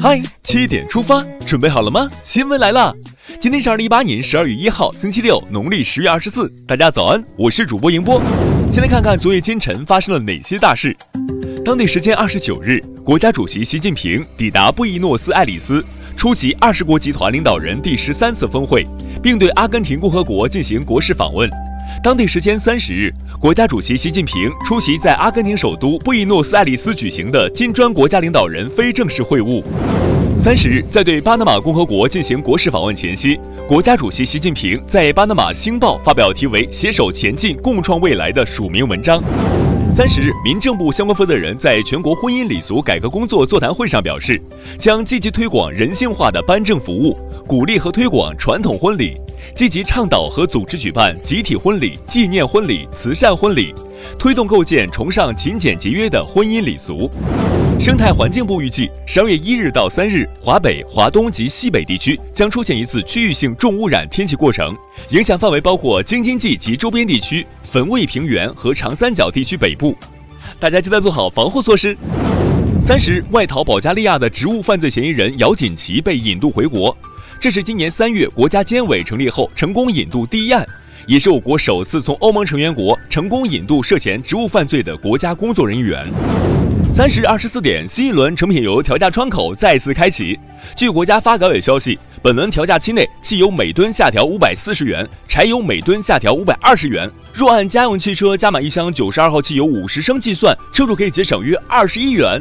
嗨，七点出发，准备好了吗？新闻来了，今天是二零一八年十二月一号，星期六，农历十月二十四。大家早安，我是主播迎波。先来看看昨夜今晨发生了哪些大事。当地时间二十九日，国家主席习近平抵达布宜诺斯艾利斯，出席二十国集团领导人第十三次峰会，并对阿根廷共和国进行国事访问。当地时间三十日，国家主席习近平出席在阿根廷首都布宜诺斯艾利斯举行的金砖国家领导人非正式会晤。三十日，在对巴拿马共和国进行国事访问前夕，国家主席习近平在巴拿马《星报》发表题为“携手前进，共创未来”的署名文章。三十日，民政部相关负责人在全国婚姻礼俗改革工作座谈会上表示，将积极推广人性化的颁证服务，鼓励和推广传统婚礼。积极倡导和组织举办集体婚礼、纪念婚礼、慈善婚礼，推动构建崇尚勤俭节约的婚姻礼俗。生态环境部预计，十二月一日到三日，华北、华东及西北地区将出现一次区域性重污染天气过程，影响范围包括京津冀及周边地区、汾渭平原和长三角地区北部。大家记得做好防护措施。三十日，外逃保加利亚的职务犯罪嫌疑人姚锦旗被引渡回国。这是今年三月国家监委成立后成功引渡第一案，也是我国首次从欧盟成员国成功引渡涉嫌职务犯罪的国家工作人员。三时二十四点，新一轮成品油调价窗口再次开启。据国家发改委消息，本轮调价期内，汽油每吨下调五百四十元，柴油每吨下调五百二十元。若按家用汽车加满一箱九十二号汽油五十升计算，车主可以节省约二十一元。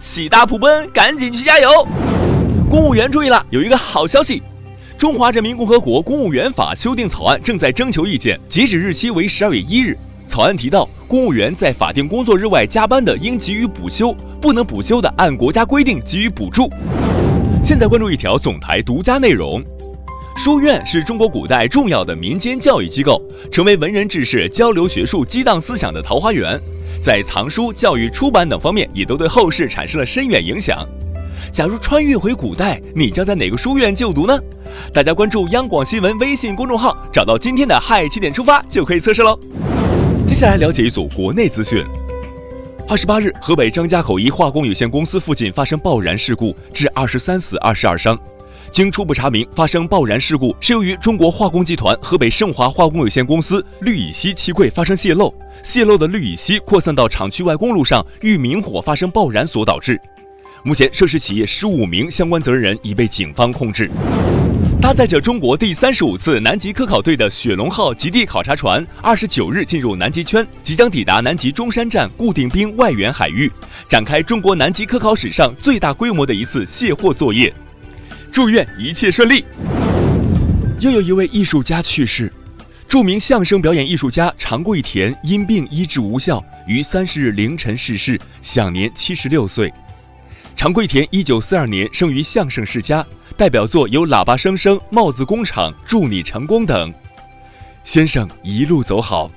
喜大普奔，赶紧去加油！公务员注意了，有一个好消息，《中华人民共和国公务员法》修订草案正在征求意见，截止日期为十二月一日。草案提到，公务员在法定工作日外加班的，应给予补休；不能补休的，按国家规定给予补助。现在关注一条总台独家内容：书院是中国古代重要的民间教育机构，成为文人志士交流学术、激荡思想的桃花源，在藏书、教育、出版等方面，也都对后世产生了深远影响。假如穿越回古代，你将在哪个书院就读呢？大家关注央广新闻微信公众号，找到今天的嗨七点出发就可以测试喽。接下来了解一组国内资讯。二十八日，河北张家口一化工有限公司附近发生爆燃事故，致二十三死二十二伤。经初步查明，发生爆燃事故是由于中国化工集团河北盛华化工有限公司氯乙烯气柜发生泄漏，泄漏的氯乙烯扩散到厂区外公路上，遇明火发生爆燃所导致。目前，涉事企业十五名相关责任人已被警方控制。搭载着中国第三十五次南极科考队的“雪龙号”极地考察船，二十九日进入南极圈，即将抵达南极中山站固定冰外缘海域，展开中国南极科考史上最大规模的一次卸货作业。祝愿一切顺利。又有一位艺术家去世，著名相声表演艺术家常贵田因病医治无效，于三十日凌晨逝世，享年七十六岁。常贵田一九四二年生于相声世家，代表作有《喇叭声声》《帽子工厂》《祝你成功》等。先生一路走好。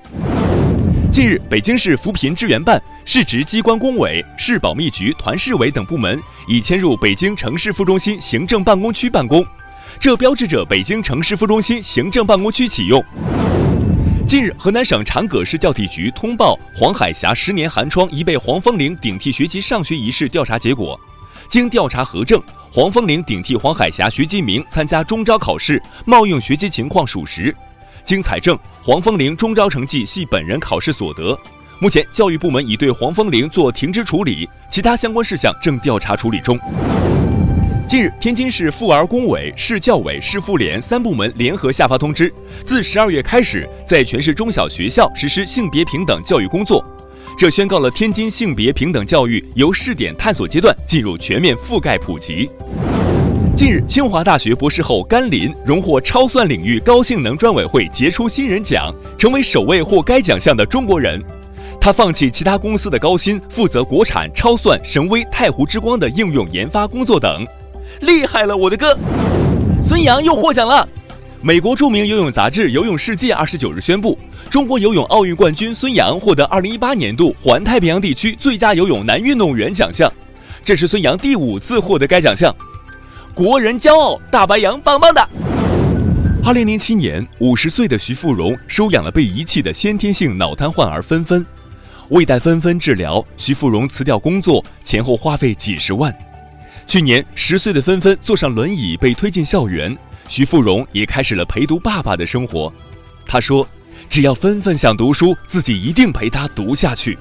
近日，北京市扶贫支援办、市直机关工委、市保密局、团市委等部门已迁入北京城市副中心行政办公区办公，这标志着北京城市副中心行政办公区启用。近日，河南省长葛市教体局通报黄海峡十年寒窗已被黄风岭顶替学籍上学一事调查结果。经调查核证，黄风岭顶替黄海霞、徐金明参加中招考试冒用学籍情况属实。经采证，黄风岭中招成绩系本人考试所得。目前，教育部门已对黄风岭做停职处理，其他相关事项正调查处理中。近日，天津市妇儿工委、市教委、市妇联三部门联合下发通知，自十二月开始，在全市中小学校实施性别平等教育工作。这宣告了天津性别平等教育由试点探索阶段进入全面覆盖普及。近日，清华大学博士后甘霖荣获超算领域高性能专委会杰出新人奖，成为首位获该奖项的中国人。他放弃其他公司的高薪，负责国产超算神威太湖之光的应用研发工作等。厉害了，我的哥！孙杨又获奖了。美国著名游泳杂志《游泳世界》二十九日宣布，中国游泳奥运冠军孙杨获得二零一八年度环太平洋地区最佳游泳男运动员奖项，这是孙杨第五次获得该奖项，国人骄傲，大白杨棒棒的。二零零七年，五十岁的徐富荣收养了被遗弃的先天性脑瘫患儿芬芬，为带芬芬治疗，徐富荣辞掉工作，前后花费几十万。去年，十岁的芬芬坐上轮椅被推进校园，徐富荣也开始了陪读爸爸的生活。他说：“只要芬芬想读书，自己一定陪她读下去。”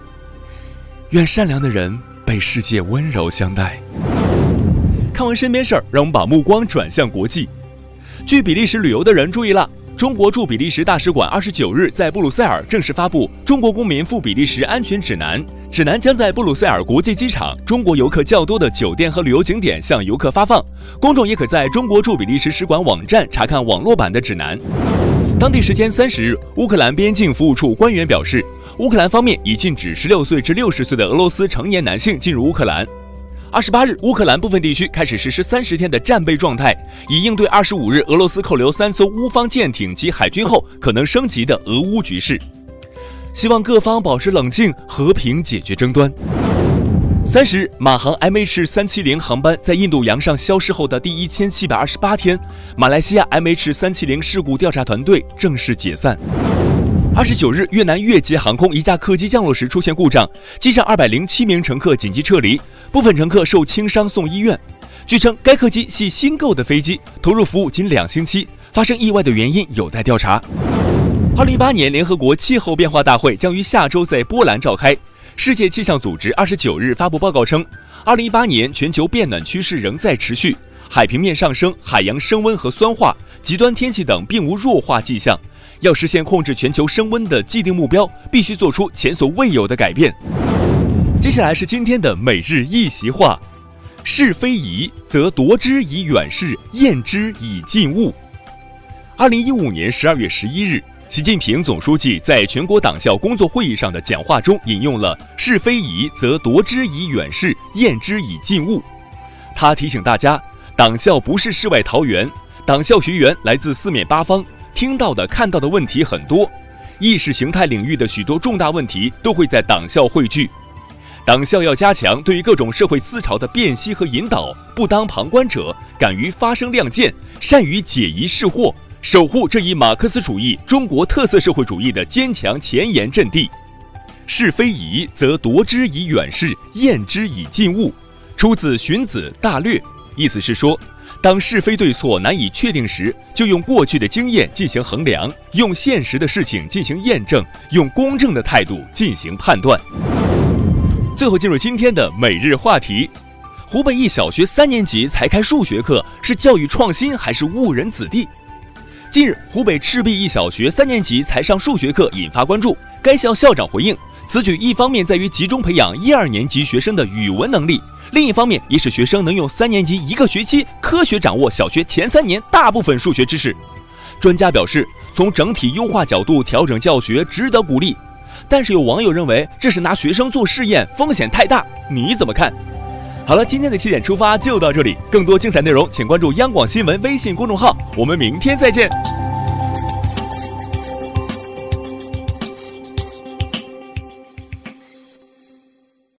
愿善良的人被世界温柔相待。看完身边事儿，让我们把目光转向国际。据比利时旅游的人注意了。中国驻比利时大使馆二十九日在布鲁塞尔正式发布《中国公民赴比利时安全指南》，指南将在布鲁塞尔国际机场、中国游客较多的酒店和旅游景点向游客发放。公众也可在中国驻比利时使馆网站查看网络版的指南。当地时间三十日，乌克兰边境服务处官员表示，乌克兰方面已禁止十六岁至六十岁的俄罗斯成年男性进入乌克兰。二十八日，乌克兰部分地区开始实施三十天的战备状态，以应对二十五日俄罗斯扣留三艘乌方舰艇及海军后可能升级的俄乌局势。希望各方保持冷静，和平解决争端。三十日，马航 MH 三七零航班在印度洋上消失后的第一千七百二十八天，马来西亚 MH 三七零事故调查团队正式解散。二十九日，越南越捷航空一架客机降落时出现故障，机上二百零七名乘客紧急撤离，部分乘客受轻伤送医院。据称，该客机系新购的飞机，投入服务仅两星期，发生意外的原因有待调查。二零一八年联合国气候变化大会将于下周在波兰召开。世界气象组织二十九日发布报告称，二零一八年全球变暖趋势仍在持续，海平面上升、海洋升温和酸化、极端天气等并无弱化迹象。要实现控制全球升温的既定目标，必须做出前所未有的改变。接下来是今天的每日一席话：是非疑，则夺之以远视，验之以近物。二零一五年十二月十一日，习近平总书记在全国党校工作会议上的讲话中引用了“是非疑，则夺之以远视，验之以近物”。他提醒大家，党校不是世外桃源，党校学员来自四面八方。听到的、看到的问题很多，意识形态领域的许多重大问题都会在党校汇聚。党校要加强对于各种社会思潮的辨析和引导，不当旁观者，敢于发声亮剑，善于解疑释惑，守护这一马克思主义中国特色社会主义的坚强前沿阵地。是非疑，则夺之以远视，验之以近物。出自《荀子·大略》，意思是说。当是非对错难以确定时，就用过去的经验进行衡量，用现实的事情进行验证，用公正的态度进行判断。最后进入今天的每日话题：湖北一小学三年级才开数学课，是教育创新还是误人子弟？近日，湖北赤壁一小学三年级才上数学课引发关注。该校校长回应，此举一方面在于集中培养一二年级学生的语文能力。另一方面，也使学生能用三年级一个学期科学掌握小学前三年大部分数学知识。专家表示，从整体优化角度调整教学值得鼓励，但是有网友认为这是拿学生做试验，风险太大。你怎么看？好了，今天的七点出发就到这里，更多精彩内容请关注央广新闻微信公众号，我们明天再见。